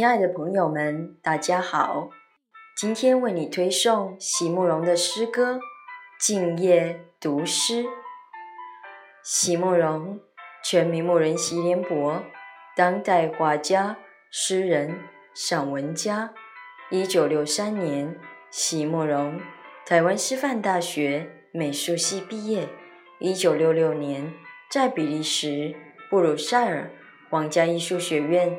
亲爱的朋友们，大家好！今天为你推送席慕容的诗歌《静夜读诗》。席慕容，全名慕人席联博，当代画家、诗人、散文家。一九六三年，席慕容台湾师范大学美术系毕业。一九六六年，在比利时布鲁塞尔皇家艺术学院。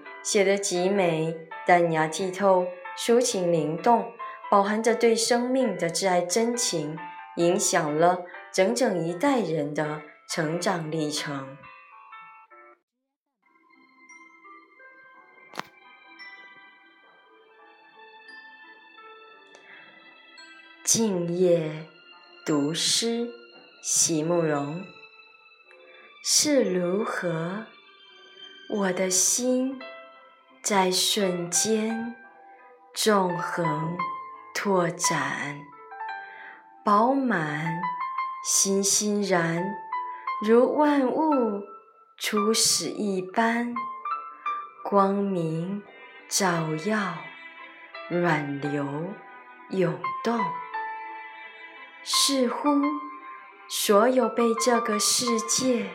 写得极美，淡雅剔透，抒情灵动，饱含着对生命的挚爱真情，影响了整整一代人的成长历程。静夜读诗，席慕容。是如何？我的心。在瞬间，纵横拓展，饱满，欣欣然，如万物初始一般，光明照耀，软流涌动，似乎所有被这个世界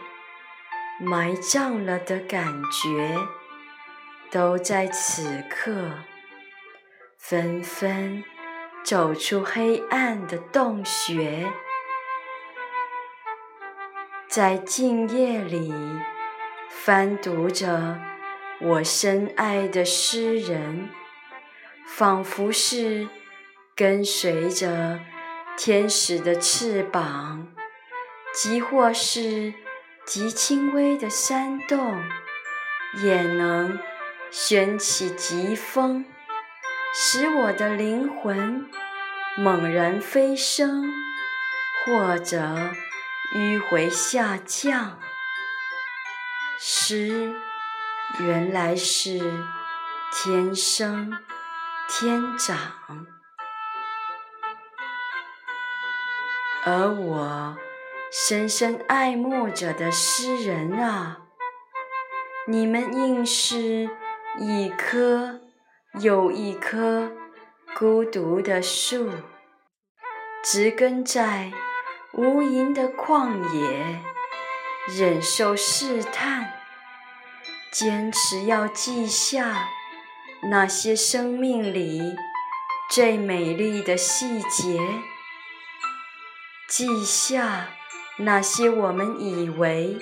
埋葬了的感觉。都在此刻纷纷走出黑暗的洞穴，在静夜里翻读着我深爱的诗人，仿佛是跟随着天使的翅膀，即或是极轻微的煽动，也能。掀起疾风，使我的灵魂猛然飞升，或者迂回下降。诗原来是天生天长，而我深深爱慕着的诗人啊，你们应是。一棵又一棵孤独的树，植根在无垠的旷野，忍受试探，坚持要记下那些生命里最美丽的细节，记下那些我们以为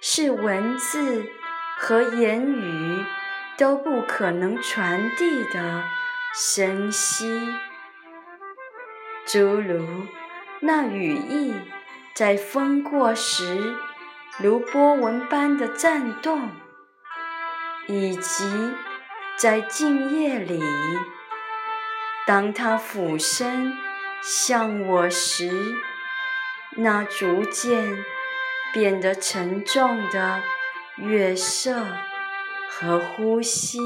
是文字和言语。都不可能传递的声息，诸如那羽翼在风过时如波纹般的颤动，以及在静夜里，当它俯身向我时，那逐渐变得沉重的月色。和呼吸。